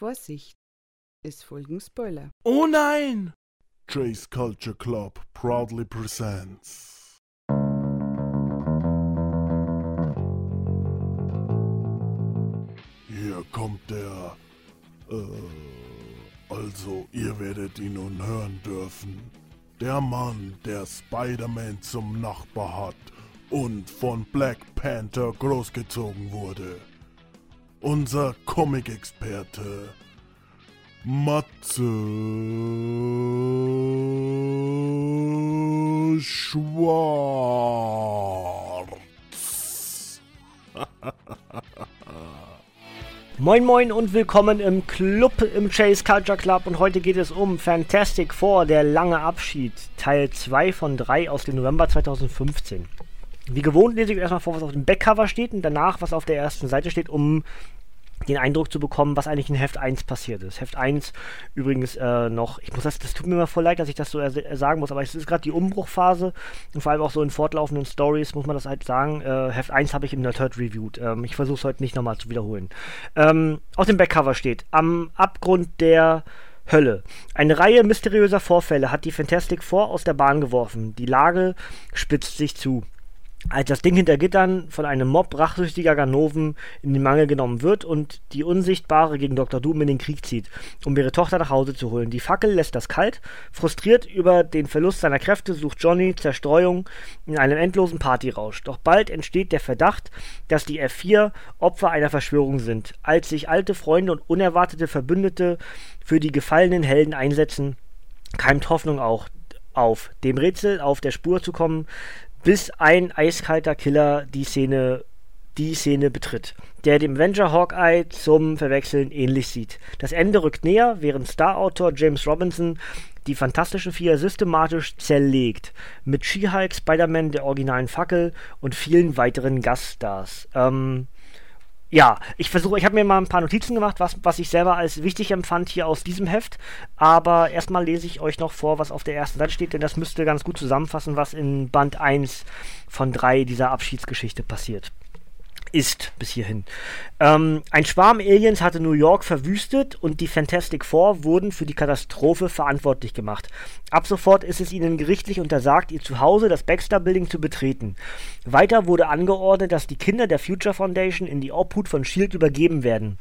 Vorsicht, es folgen Spoiler. Oh nein! Chase Culture Club proudly presents. Hier kommt der. Äh, also, ihr werdet ihn nun hören dürfen. Der Mann, der Spider-Man zum Nachbar hat und von Black Panther großgezogen wurde. Unser Comic-Experte Matze Schwarz. Moin Moin und willkommen im Club im Chase Culture Club und heute geht es um Fantastic Four, der lange Abschied, Teil 2 von 3 aus dem November 2015. Wie gewohnt lese ich erstmal vor, was auf dem Backcover steht und danach, was auf der ersten Seite steht, um den Eindruck zu bekommen, was eigentlich in Heft 1 passiert ist. Heft 1 übrigens äh, noch, ich muss das, das tut mir immer voll leid, dass ich das so äh, sagen muss, aber es ist gerade die Umbruchphase und vor allem auch so in fortlaufenden Stories muss man das halt sagen. Äh, Heft 1 habe ich im Nerd reviewed. Ähm, ich versuche es heute nicht nochmal zu wiederholen. Ähm, auf dem Backcover steht, am Abgrund der Hölle. Eine Reihe mysteriöser Vorfälle hat die Fantastic Four aus der Bahn geworfen. Die Lage spitzt sich zu als das Ding hinter Gittern von einem Mob rachsüchtiger Ganoven in den Mangel genommen wird und die Unsichtbare gegen Dr. Doom in den Krieg zieht, um ihre Tochter nach Hause zu holen. Die Fackel lässt das kalt. Frustriert über den Verlust seiner Kräfte sucht Johnny Zerstreuung in einem endlosen Partyrausch. Doch bald entsteht der Verdacht, dass die F4 Opfer einer Verschwörung sind. Als sich alte Freunde und unerwartete Verbündete für die gefallenen Helden einsetzen, keimt Hoffnung auch auf, dem Rätsel auf der Spur zu kommen, bis ein eiskalter Killer die Szene die Szene betritt, der dem Avenger Hawkeye zum Verwechseln ähnlich sieht. Das Ende rückt näher, während Star-Autor James Robinson die Fantastischen Vier systematisch zerlegt. Mit She-Hulk, Spider-Man, der originalen Fackel und vielen weiteren Gaststars. Ähm, ja, ich versuche, ich habe mir mal ein paar Notizen gemacht, was, was ich selber als wichtig empfand hier aus diesem Heft. Aber erstmal lese ich euch noch vor, was auf der ersten Seite steht, denn das müsste ganz gut zusammenfassen, was in Band 1 von 3 dieser Abschiedsgeschichte passiert ist bis hierhin. Ähm, ein Schwarm Aliens hatte New York verwüstet und die Fantastic Four wurden für die Katastrophe verantwortlich gemacht. Ab sofort ist es ihnen gerichtlich untersagt, ihr Zuhause, das Baxter Building, zu betreten. Weiter wurde angeordnet, dass die Kinder der Future Foundation in die Obhut von Shield übergeben werden.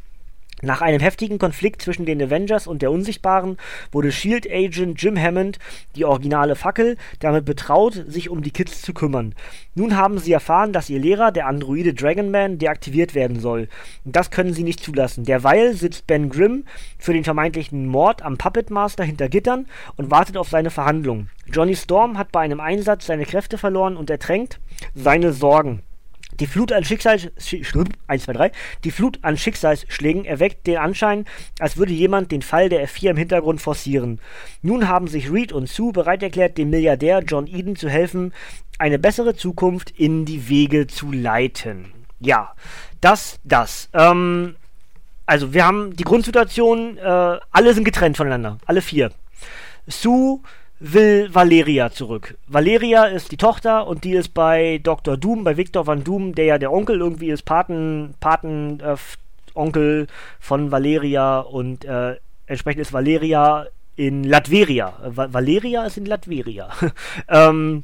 Nach einem heftigen Konflikt zwischen den Avengers und der Unsichtbaren wurde Shield Agent Jim Hammond, die originale Fackel, damit betraut, sich um die Kids zu kümmern. Nun haben sie erfahren, dass ihr Lehrer, der Androide Dragonman, deaktiviert werden soll. Und das können sie nicht zulassen. Derweil sitzt Ben Grimm für den vermeintlichen Mord am Puppet Master hinter Gittern und wartet auf seine Verhandlung. Johnny Storm hat bei einem Einsatz seine Kräfte verloren und ertränkt seine Sorgen. Die Flut an Schicksals 1, 2, 3. Die Flut an Schicksalsschlägen erweckt den Anschein, als würde jemand den Fall der F4 im Hintergrund forcieren. Nun haben sich Reed und Sue bereit erklärt, dem Milliardär John Eden zu helfen, eine bessere Zukunft in die Wege zu leiten. Ja, das, das. Ähm, also wir haben die Grundsituation, äh, alle sind getrennt voneinander, alle vier. Sue will Valeria zurück. Valeria ist die Tochter und die ist bei Dr. Doom, bei Victor Van Doom, der ja der Onkel irgendwie ist, Paten, Paten äh, Onkel von Valeria und äh, entsprechend ist Valeria in Latveria. Va Valeria ist in Latveria. ähm,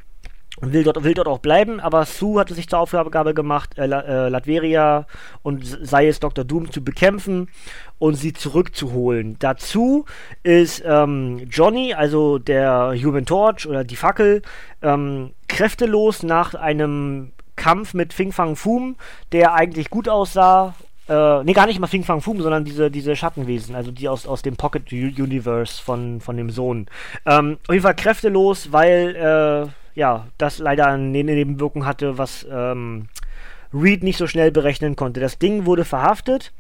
und will dort, will dort auch bleiben, aber Sue hatte sich zur Aufgabe gemacht, äh, äh, Latveria und sei es Dr. Doom zu bekämpfen und sie zurückzuholen. Dazu ist ähm, Johnny, also der Human Torch oder die Fackel, ähm, kräftelos nach einem Kampf mit Fing Fang Foom, der eigentlich gut aussah. Äh, nee, gar nicht mal Fing Fang Foom, sondern diese, diese Schattenwesen, also die aus, aus dem Pocket Universe von, von dem Sohn. Ähm, auf jeden Fall kräftelos, weil, äh, ja, das leider eine Nebenwirkung hatte, was ähm, Reed nicht so schnell berechnen konnte. Das Ding wurde verhaftet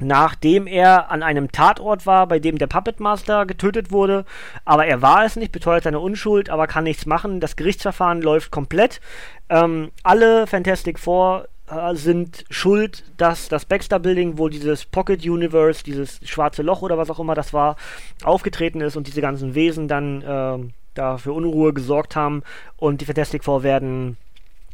nachdem er an einem Tatort war, bei dem der Puppet Master getötet wurde. Aber er war es nicht, beteuert seine Unschuld, aber kann nichts machen. Das Gerichtsverfahren läuft komplett. Ähm, alle Fantastic Four äh, sind schuld, dass das Baxter Building, wo dieses Pocket Universe, dieses schwarze Loch oder was auch immer das war, aufgetreten ist und diese ganzen Wesen dann äh, da für Unruhe gesorgt haben. Und die Fantastic Four werden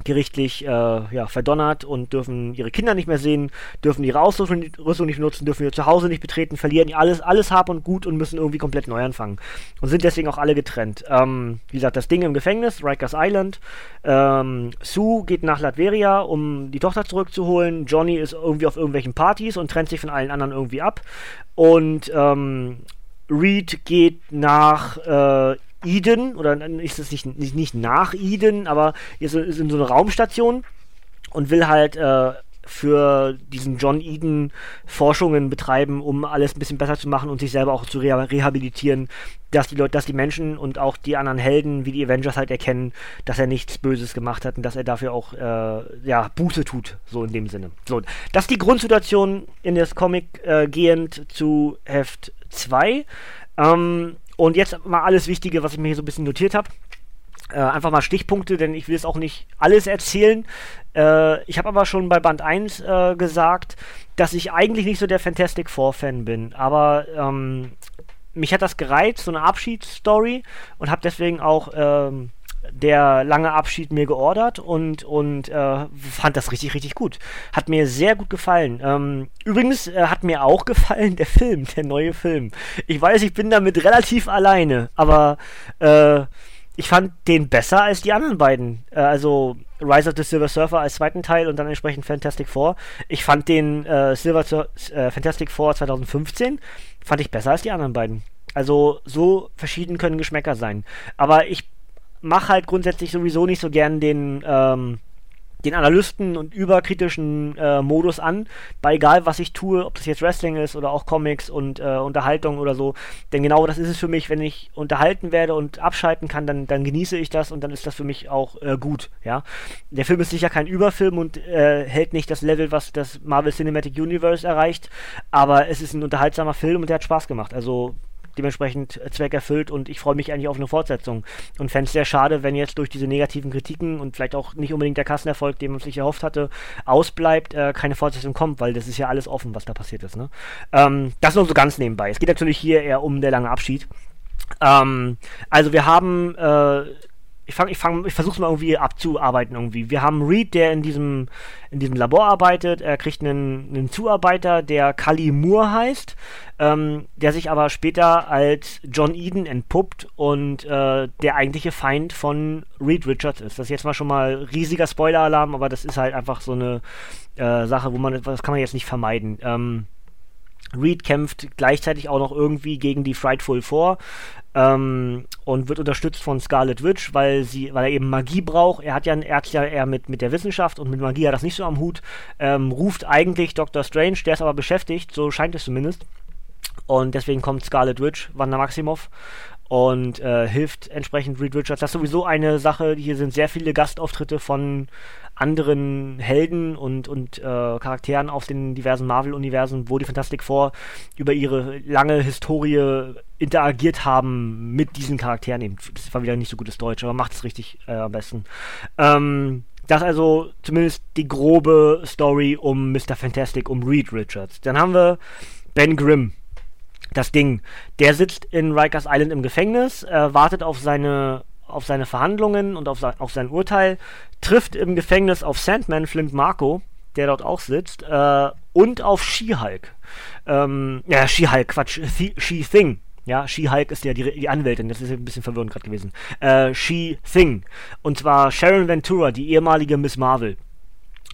gerichtlich äh, ja, verdonnert und dürfen ihre Kinder nicht mehr sehen, dürfen ihre Ausrüstung nicht nutzen, dürfen ihr Zuhause nicht betreten, verlieren alles, alles Hab und Gut und müssen irgendwie komplett neu anfangen. Und sind deswegen auch alle getrennt. Ähm, wie gesagt, das Ding im Gefängnis, Rikers Island. Ähm, Sue geht nach Latveria, um die Tochter zurückzuholen. Johnny ist irgendwie auf irgendwelchen Partys und trennt sich von allen anderen irgendwie ab. Und ähm, Reed geht nach äh, Eden, oder ist es nicht, nicht, nicht nach Eden, aber ist, ist in so einer Raumstation und will halt äh, für diesen John Eden Forschungen betreiben, um alles ein bisschen besser zu machen und sich selber auch zu reha rehabilitieren, dass die Leute, dass die Menschen und auch die anderen Helden wie die Avengers halt erkennen, dass er nichts Böses gemacht hat und dass er dafür auch äh, ja Buße tut, so in dem Sinne. So, das ist die Grundsituation in das Comic äh, gehend zu Heft 2. Ähm, und jetzt mal alles Wichtige, was ich mir hier so ein bisschen notiert habe. Äh, einfach mal Stichpunkte, denn ich will es auch nicht alles erzählen. Äh, ich habe aber schon bei Band 1 äh, gesagt, dass ich eigentlich nicht so der Fantastic Four-Fan bin. Aber ähm, mich hat das gereizt, so eine Abschiedsstory, und habe deswegen auch ähm, der lange Abschied mir geordert und, und äh, fand das richtig, richtig gut. Hat mir sehr gut gefallen. Ähm, übrigens äh, hat mir auch gefallen der Film, der neue Film. Ich weiß, ich bin damit relativ alleine, aber äh, ich fand den besser als die anderen beiden. Äh, also Rise of the Silver Surfer als zweiten Teil und dann entsprechend Fantastic Four. Ich fand den äh, Silver äh, Fantastic Four 2015 fand ich besser als die anderen beiden. Also so verschieden können Geschmäcker sein. Aber ich mache halt grundsätzlich sowieso nicht so gern den, ähm, den Analysten und überkritischen äh, Modus an, bei egal was ich tue, ob das jetzt Wrestling ist oder auch Comics und äh, Unterhaltung oder so. Denn genau das ist es für mich, wenn ich unterhalten werde und abschalten kann, dann, dann genieße ich das und dann ist das für mich auch äh, gut. Ja, der Film ist sicher kein Überfilm und äh, hält nicht das Level, was das Marvel Cinematic Universe erreicht, aber es ist ein unterhaltsamer Film und der hat Spaß gemacht. Also dementsprechend äh, Zweck erfüllt und ich freue mich eigentlich auf eine Fortsetzung. Und fände es sehr schade, wenn jetzt durch diese negativen Kritiken und vielleicht auch nicht unbedingt der Kassenerfolg, den man sich erhofft hatte, ausbleibt, äh, keine Fortsetzung kommt, weil das ist ja alles offen, was da passiert ist. Ne? Ähm, das nur so ganz nebenbei. Es geht natürlich hier eher um der lange Abschied. Ähm, also wir haben äh, ich fange, ich fange, ich versuche es mal irgendwie abzuarbeiten irgendwie. Wir haben Reed, der in diesem, in diesem Labor arbeitet. Er kriegt einen, einen Zuarbeiter, der Kali Moore heißt, ähm, der sich aber später als John Eden entpuppt und äh, der eigentliche Feind von Reed Richards ist. Das ist jetzt mal schon mal riesiger Spoiler-Alarm, aber das ist halt einfach so eine äh, Sache, wo man, das kann man jetzt nicht vermeiden. Ähm, Reed kämpft gleichzeitig auch noch irgendwie gegen die Frightful Four ähm, und wird unterstützt von Scarlet Witch, weil sie, weil er eben Magie braucht. Er hat ja, er hat ja eher mit, mit der Wissenschaft und mit Magie hat das nicht so am Hut. Ähm, ruft eigentlich Dr. Strange, der ist aber beschäftigt, so scheint es zumindest. Und deswegen kommt Scarlet Witch, Wanda Maximoff, und äh, hilft entsprechend Reed Richards. Das ist sowieso eine Sache. Hier sind sehr viele Gastauftritte von anderen Helden und, und äh, Charakteren aus den diversen Marvel-Universen, wo die Fantastic Four über ihre lange Historie interagiert haben mit diesen Charakteren. Eben, das war wieder nicht so gutes Deutsch, aber macht es richtig äh, am besten. Ähm, das also zumindest die grobe Story um Mr. Fantastic, um Reed Richards. Dann haben wir Ben Grimm, das Ding. Der sitzt in Rikers Island im Gefängnis, äh, wartet auf seine auf seine Verhandlungen und auf, sein, auf sein Urteil, trifft im Gefängnis auf Sandman Flint Marco, der dort auch sitzt, äh, und auf She-Hulk. Ähm, ja, She-Hulk, Quatsch, She-Thing. Ja, She-Hulk ist ja die, die, Anwältin, das ist ein bisschen verwirrend gerade gewesen. Äh, She-Thing. Und zwar Sharon Ventura, die ehemalige Miss Marvel.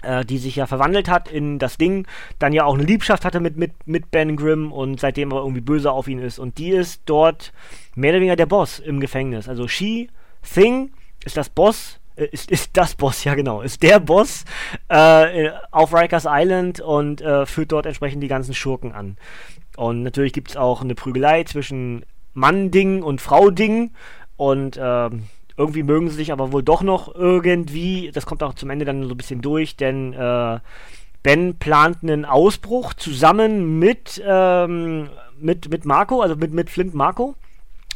Äh, die sich ja verwandelt hat in das Ding, dann ja auch eine Liebschaft hatte mit, mit, mit Ben Grimm und seitdem aber irgendwie böse auf ihn ist. Und die ist dort mehr oder weniger der Boss im Gefängnis. Also She Thing ist das Boss, äh, ist, ist das Boss, ja genau, ist der Boss äh, auf Rikers Island und äh, führt dort entsprechend die ganzen Schurken an. Und natürlich gibt es auch eine Prügelei zwischen Mann-Ding und Frau-Ding und äh, irgendwie mögen sie sich aber wohl doch noch irgendwie. Das kommt auch zum Ende dann so ein bisschen durch, denn äh, Ben plant einen Ausbruch zusammen mit, ähm, mit, mit Marco, also mit, mit Flint Marco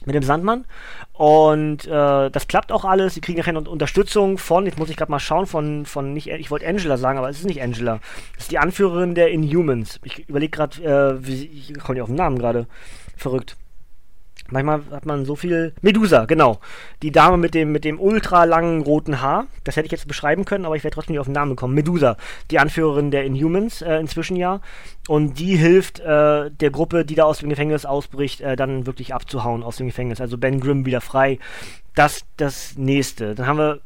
mit dem Sandmann. Und äh, das klappt auch alles. Sie kriegen nachher Unterstützung von, jetzt muss ich gerade mal schauen, von, von nicht, ich wollte Angela sagen, aber es ist nicht Angela. Das ist die Anführerin der Inhumans. Ich überlege gerade, äh, ich komme nicht auf den Namen gerade. Verrückt. Manchmal hat man so viel. Medusa, genau. Die Dame mit dem, mit dem ultra langen roten Haar. Das hätte ich jetzt beschreiben können, aber ich werde trotzdem nicht auf den Namen kommen. Medusa, die Anführerin der Inhumans äh, inzwischen ja. Und die hilft äh, der Gruppe, die da aus dem Gefängnis ausbricht, äh, dann wirklich abzuhauen aus dem Gefängnis. Also Ben Grimm wieder frei. Das das nächste. Dann haben wir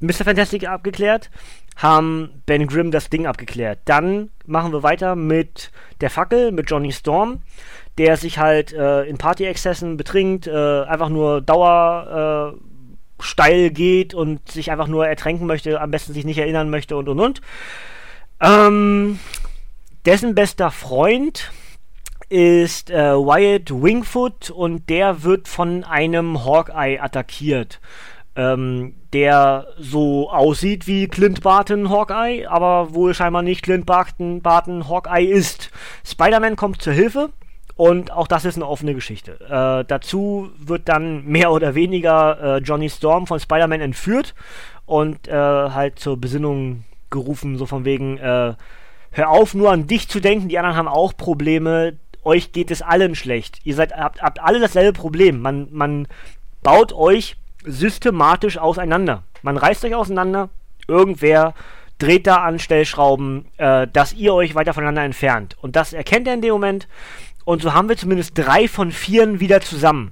Mr. Fantastic abgeklärt, haben Ben Grimm das Ding abgeklärt. Dann machen wir weiter mit der Fackel, mit Johnny Storm der sich halt äh, in Party-Exzessen betrinkt, äh, einfach nur Dauer äh, geht und sich einfach nur ertränken möchte, am besten sich nicht erinnern möchte und und und. Ähm, dessen bester Freund ist äh, Wyatt Wingfoot und der wird von einem Hawkeye attackiert. Ähm, der so aussieht wie Clint Barton Hawkeye, aber wohl scheinbar nicht Clint Barton, Barton Hawkeye ist. Spider-Man kommt zur Hilfe und auch das ist eine offene Geschichte. Äh, dazu wird dann mehr oder weniger äh, Johnny Storm von Spider-Man entführt und äh, halt zur Besinnung gerufen, so von wegen, äh, hör auf, nur an dich zu denken, die anderen haben auch Probleme, euch geht es allen schlecht. Ihr seid, habt, habt alle dasselbe Problem. Man, man baut euch systematisch auseinander. Man reißt euch auseinander, irgendwer dreht da an Stellschrauben, äh, dass ihr euch weiter voneinander entfernt. Und das erkennt er in dem Moment und so haben wir zumindest drei von vieren wieder zusammen.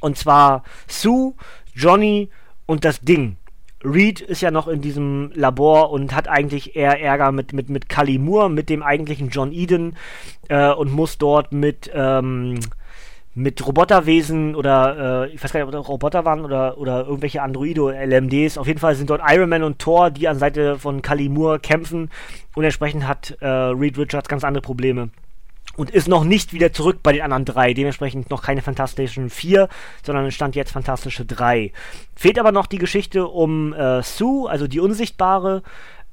Und zwar Sue, Johnny und das Ding. Reed ist ja noch in diesem Labor und hat eigentlich eher Ärger mit, mit, mit Kali Moore, mit dem eigentlichen John Eden äh, und muss dort mit, ähm, mit Roboterwesen oder äh, ich weiß gar nicht, ob das Roboter waren oder, oder irgendwelche Androide oder LMDs. Auf jeden Fall sind dort Iron Man und Thor, die an Seite von Kali Moore kämpfen und entsprechend hat äh, Reed Richards ganz andere Probleme und ist noch nicht wieder zurück bei den anderen drei. Dementsprechend noch keine Fantastischen 4, sondern stand jetzt Fantastische 3. Fehlt aber noch die Geschichte um äh, Sue, also die Unsichtbare.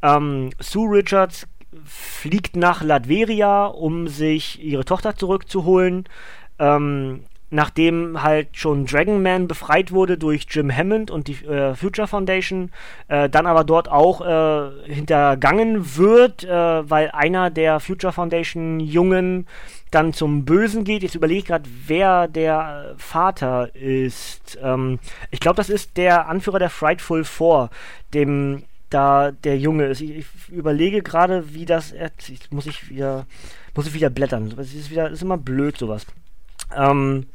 Ähm, Sue Richards fliegt nach Latveria, um sich ihre Tochter zurückzuholen. Ähm, nachdem halt schon Dragon Man befreit wurde durch Jim Hammond und die äh, Future Foundation, äh, dann aber dort auch äh, hintergangen wird, äh, weil einer der Future Foundation Jungen dann zum Bösen geht. Jetzt überlege ich gerade, wer der Vater ist. Ähm, ich glaube, das ist der Anführer der Frightful Four, dem da der Junge ist. Ich, ich überlege gerade, wie das. Jetzt muss ich wieder, muss ich wieder blättern. Das ist wieder, ist immer blöd sowas. Ähm,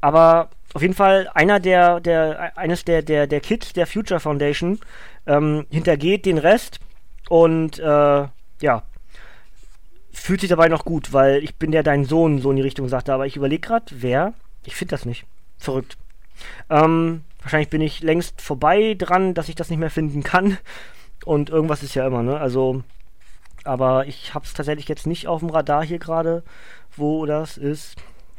aber auf jeden Fall einer der, der eines der, der, der Kids der Future Foundation ähm, hintergeht den Rest und äh, ja, fühlt sich dabei noch gut, weil ich bin ja dein Sohn, so in die Richtung sagte, aber ich überlege gerade, wer? Ich finde das nicht. Verrückt. Ähm, wahrscheinlich bin ich längst vorbei dran, dass ich das nicht mehr finden kann. Und irgendwas ist ja immer, ne? Also, aber ich habe es tatsächlich jetzt nicht auf dem Radar hier gerade, wo das ist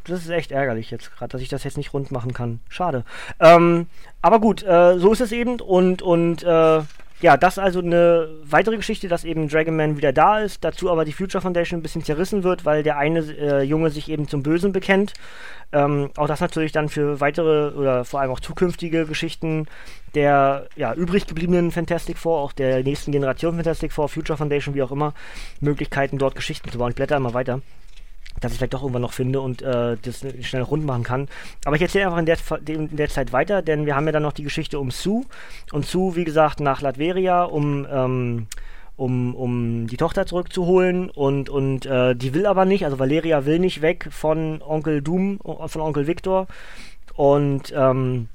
das ist echt ärgerlich jetzt gerade, dass ich das jetzt nicht rund machen kann. Schade. Ähm, aber gut, äh, so ist es eben und, und äh, ja, das ist also eine weitere Geschichte, dass eben Dragon Man wieder da ist, dazu aber die Future Foundation ein bisschen zerrissen wird, weil der eine äh, Junge sich eben zum Bösen bekennt. Ähm, auch das natürlich dann für weitere oder vor allem auch zukünftige Geschichten der ja, übrig gebliebenen Fantastic Four, auch der nächsten Generation Fantastic Four, Future Foundation, wie auch immer, Möglichkeiten dort Geschichten zu bauen. Ich blätter immer weiter dass ich vielleicht doch irgendwann noch finde und äh, das schnell rund machen kann. Aber ich erzähle einfach in der, in der, Zeit weiter, denn wir haben ja dann noch die Geschichte um Sue. Und Sue, wie gesagt, nach Latveria, um, ähm, um, um die Tochter zurückzuholen. Und, und äh, die will aber nicht, also Valeria will nicht weg von Onkel Doom, von Onkel Victor. Und ähm,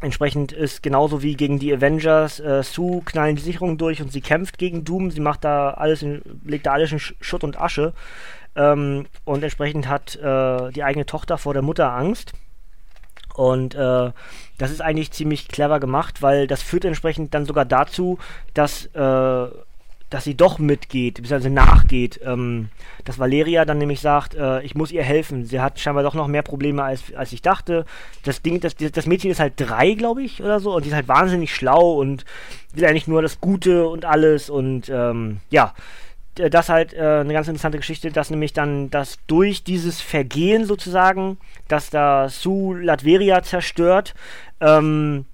Entsprechend ist genauso wie gegen die Avengers, äh, Sue knallen die Sicherungen durch und sie kämpft gegen Doom. Sie macht da alles, in, legt da alles in Schutt und Asche. Ähm, und entsprechend hat äh, die eigene Tochter vor der Mutter Angst. Und äh, das ist eigentlich ziemlich clever gemacht, weil das führt entsprechend dann sogar dazu, dass, äh, dass sie doch mitgeht, beziehungsweise nachgeht. Ähm, dass Valeria dann nämlich sagt, äh, ich muss ihr helfen. Sie hat scheinbar doch noch mehr Probleme, als, als ich dachte. Das Ding, das, das Mädchen ist halt drei, glaube ich, oder so, und die ist halt wahnsinnig schlau und will eigentlich nur das Gute und alles und ähm, ja das halt äh, eine ganz interessante Geschichte, dass nämlich dann das durch dieses Vergehen sozusagen, dass da Sue Latveria zerstört, ähm,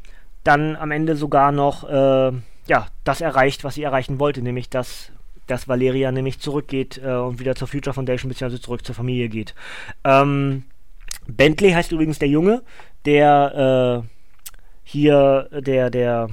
dann am Ende sogar noch äh, ja, das erreicht, was sie erreichen wollte, nämlich dass, dass Valeria nämlich zurückgeht äh, und wieder zur Future Foundation bzw. zurück zur Familie geht. Ähm, Bentley heißt übrigens der Junge, der äh, hier der, der,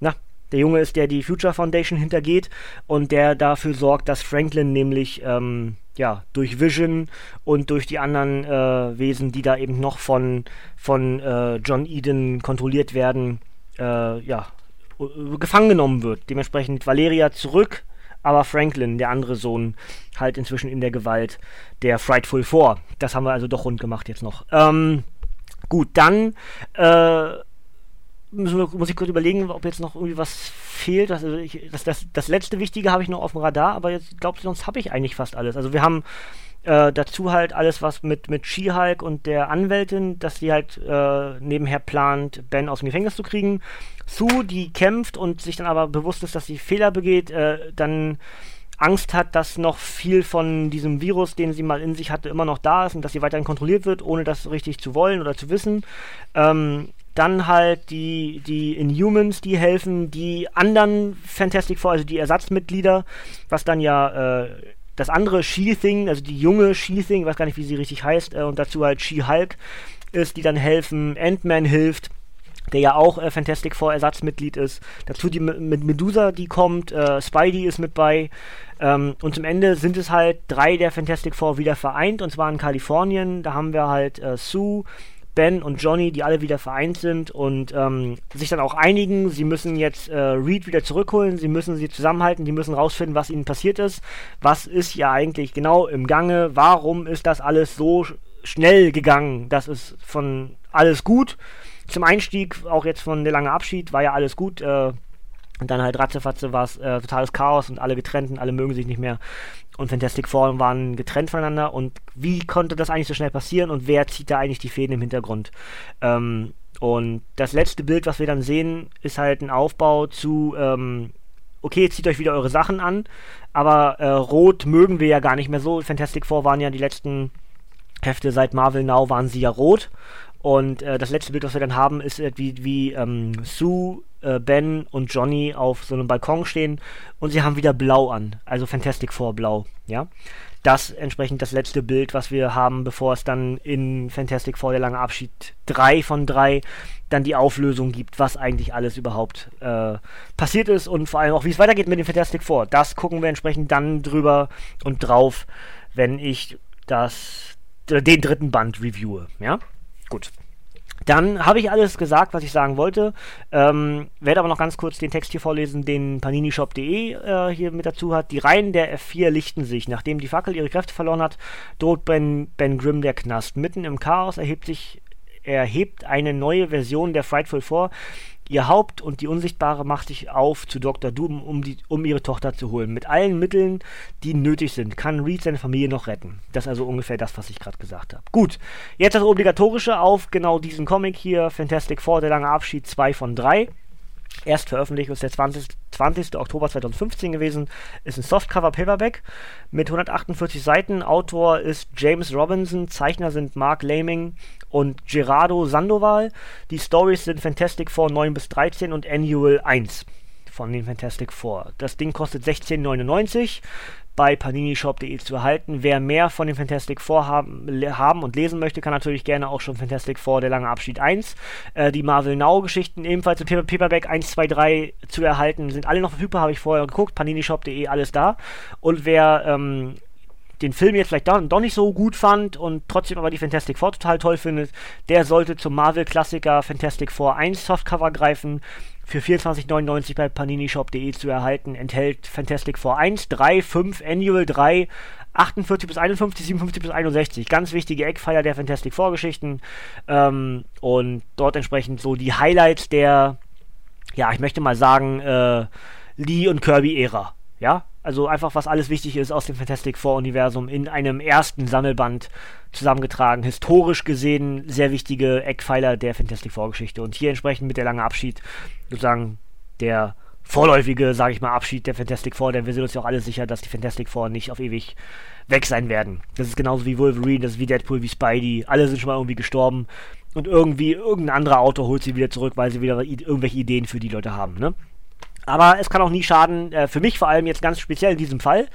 na, der Junge ist, der die Future Foundation hintergeht und der dafür sorgt, dass Franklin nämlich, ähm, ja, durch Vision und durch die anderen äh, Wesen, die da eben noch von, von äh, John Eden kontrolliert werden, äh, ja, gefangen genommen wird. Dementsprechend Valeria zurück, aber Franklin, der andere Sohn, halt inzwischen in der Gewalt der Frightful Four. Das haben wir also doch rund gemacht jetzt noch. Ähm, gut, dann äh, muss ich kurz überlegen, ob jetzt noch irgendwie was fehlt. Also ich, das, das, das letzte Wichtige habe ich noch auf dem Radar, aber jetzt glaube ich, sonst habe ich eigentlich fast alles. Also wir haben äh, dazu halt alles, was mit, mit She-Hulk und der Anwältin, dass sie halt äh, nebenher plant, Ben aus dem Gefängnis zu kriegen. Sue, die kämpft und sich dann aber bewusst ist, dass sie Fehler begeht, äh, dann Angst hat, dass noch viel von diesem Virus, den sie mal in sich hatte, immer noch da ist und dass sie weiterhin kontrolliert wird, ohne das richtig zu wollen oder zu wissen. Ähm, dann halt die, die Inhumans, die helfen, die anderen Fantastic Four, also die Ersatzmitglieder, was dann ja äh, das andere She-Thing, also die junge She-Thing, weiß gar nicht, wie sie richtig heißt, äh, und dazu halt She-Hulk ist, die dann helfen, Ant-Man hilft, der ja auch äh, Fantastic Four Ersatzmitglied ist. Dazu die mit Medusa, die kommt, äh, Spidey ist mit bei. Ähm, und zum Ende sind es halt drei der Fantastic Four wieder vereint, und zwar in Kalifornien. Da haben wir halt äh, Sue, Ben und Johnny, die alle wieder vereint sind und ähm, sich dann auch einigen. Sie müssen jetzt äh, Reed wieder zurückholen, sie müssen sie zusammenhalten, die müssen rausfinden, was ihnen passiert ist. Was ist ja eigentlich genau im Gange? Warum ist das alles so sch schnell gegangen? Das ist von alles gut. Zum Einstieg, auch jetzt von der lange Abschied, war ja alles gut. Äh, und dann halt ratzefatze war es äh, totales Chaos und alle getrennt und alle mögen sich nicht mehr. Und Fantastic Four waren getrennt voneinander. Und wie konnte das eigentlich so schnell passieren und wer zieht da eigentlich die Fäden im Hintergrund? Ähm, und das letzte Bild, was wir dann sehen, ist halt ein Aufbau zu, ähm, okay, zieht euch wieder eure Sachen an, aber äh, Rot mögen wir ja gar nicht mehr so. Fantastic Four waren ja die letzten Hefte seit Marvel Now waren sie ja rot. Und äh, das letzte Bild, was wir dann haben, ist äh, wie, wie ähm, Sue äh, Ben und Johnny auf so einem Balkon stehen und sie haben wieder blau an, also Fantastic Four blau, ja. Das entsprechend das letzte Bild, was wir haben, bevor es dann in Fantastic Four der lange Abschied 3 von 3 dann die Auflösung gibt, was eigentlich alles überhaupt äh, passiert ist und vor allem auch, wie es weitergeht mit dem Fantastic Four. Das gucken wir entsprechend dann drüber und drauf, wenn ich das, den dritten Band reviewe, ja. Gut. Dann habe ich alles gesagt, was ich sagen wollte. Ähm, werde aber noch ganz kurz den Text hier vorlesen, den paninishop.de äh, hier mit dazu hat. Die Reihen der F4 lichten sich. Nachdem die Fackel ihre Kräfte verloren hat, droht Ben, ben Grimm der Knast. Mitten im Chaos erhebt sich erhebt eine neue Version der Frightful vor, Ihr Haupt und die Unsichtbare macht sich auf zu Dr. Doom, um, die, um ihre Tochter zu holen. Mit allen Mitteln, die nötig sind, kann Reed seine Familie noch retten. Das ist also ungefähr das, was ich gerade gesagt habe. Gut, jetzt das Obligatorische auf genau diesen Comic hier, Fantastic Four, der lange Abschied 2 von 3. Erst veröffentlicht ist der 20. 20. Oktober 2015 gewesen. Ist ein Softcover-Paperback mit 148 Seiten. Autor ist James Robinson. Zeichner sind Mark Laming und Gerardo Sandoval. Die Stories sind Fantastic Four 9 bis 13 und Annual 1 von den Fantastic Four. Das Ding kostet 16,99 bei paninishop.de zu erhalten. Wer mehr von den Fantastic Four haben, haben, und lesen möchte, kann natürlich gerne auch schon Fantastic Four, der lange Abschied 1. Äh, die Marvel Now-Geschichten ebenfalls im Paperback 1, 2, 3 zu erhalten. Sind alle noch verfügbar, habe ich vorher geguckt. paninishop.de, alles da. Und wer ähm, den Film jetzt vielleicht doch, nicht so gut fand und trotzdem aber die Fantastic Four total toll findet, der sollte zum Marvel-Klassiker Fantastic Four 1 Softcover greifen für 24,99 bei paninishop.de zu erhalten, enthält Fantastic Four 1, 3, 5, Annual 3, 48 bis 51, 57 bis 61. Ganz wichtige Eckpfeiler der Fantastic Four Geschichten. Ähm, und dort entsprechend so die Highlights der, ja, ich möchte mal sagen, äh, Lee und Kirby-Ära. Ja, also einfach, was alles wichtig ist aus dem Fantastic Four-Universum in einem ersten Sammelband zusammengetragen. Historisch gesehen sehr wichtige Eckpfeiler der Fantastic Four-Geschichte. Und hier entsprechend mit der lange Abschied, sozusagen der vorläufige, sage ich mal, Abschied der Fantastic Four, denn wir sind uns ja auch alle sicher, dass die Fantastic Four nicht auf ewig weg sein werden. Das ist genauso wie Wolverine, das ist wie Deadpool, wie Spidey. Alle sind schon mal irgendwie gestorben. Und irgendwie irgendein anderer Autor holt sie wieder zurück, weil sie wieder irgendwelche Ideen für die Leute haben, ne? Aber es kann auch nie schaden, äh, für mich vor allem jetzt ganz speziell in diesem Fall,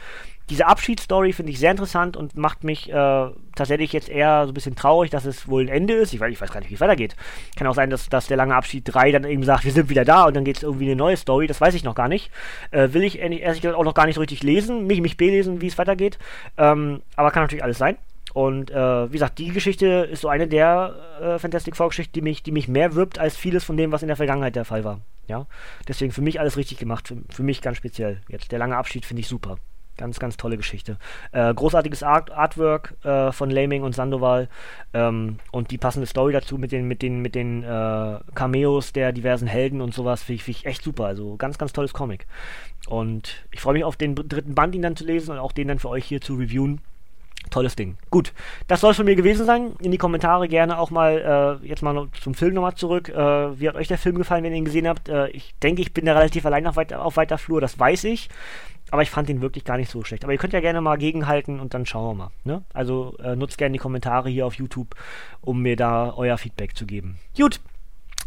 diese Abschiedsstory finde ich sehr interessant und macht mich äh, tatsächlich jetzt eher so ein bisschen traurig, dass es wohl ein Ende ist. Ich weiß, ich weiß gar nicht, wie es weitergeht. Kann auch sein, dass, dass der lange Abschied 3 dann eben sagt, wir sind wieder da und dann geht es irgendwie eine neue Story. Das weiß ich noch gar nicht. Äh, will ich ehrlich gesagt auch noch gar nicht richtig lesen, mich, mich belesen, wie es weitergeht. Ähm, aber kann natürlich alles sein. Und äh, wie gesagt, die Geschichte ist so eine der äh, Fantastic Four-Geschichten, die mich, die mich mehr wirbt als vieles von dem, was in der Vergangenheit der Fall war. Ja, deswegen für mich alles richtig gemacht. Für, für mich ganz speziell. Jetzt der lange Abschied finde ich super. Ganz, ganz tolle Geschichte. Äh, großartiges Art Artwork äh, von Laming und Sandoval ähm, und die passende Story dazu mit den, mit den, mit den äh, Cameos der diversen Helden und sowas finde ich, find ich echt super. Also ganz, ganz tolles Comic. Und ich freue mich auf den dritten Band, ihn dann zu lesen und auch den dann für euch hier zu reviewen. Tolles Ding. Gut, das soll es von mir gewesen sein. In die Kommentare gerne auch mal, äh, jetzt mal zum Film nochmal zurück. Äh, wie hat euch der Film gefallen, wenn ihr ihn gesehen habt? Äh, ich denke, ich bin da relativ allein auf, weit, auf weiter Flur, das weiß ich. Aber ich fand ihn wirklich gar nicht so schlecht. Aber ihr könnt ja gerne mal gegenhalten und dann schauen wir mal. Ne? Also äh, nutzt gerne die Kommentare hier auf YouTube, um mir da euer Feedback zu geben. Gut,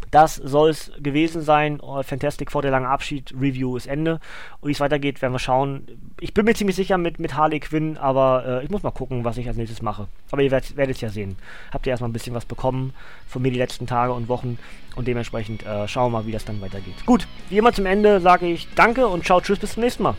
das soll es gewesen sein. Oh, Fantastic vor der langen Abschied. Review ist Ende. Und wie es weitergeht, werden wir schauen. Ich bin mir ziemlich sicher mit, mit Harley Quinn, aber äh, ich muss mal gucken, was ich als nächstes mache. Aber ihr werdet es ja sehen. Habt ihr erstmal ein bisschen was bekommen von mir die letzten Tage und Wochen. Und dementsprechend äh, schauen wir mal, wie das dann weitergeht. Gut, wie immer zum Ende sage ich Danke und ciao, tschüss, bis zum nächsten Mal.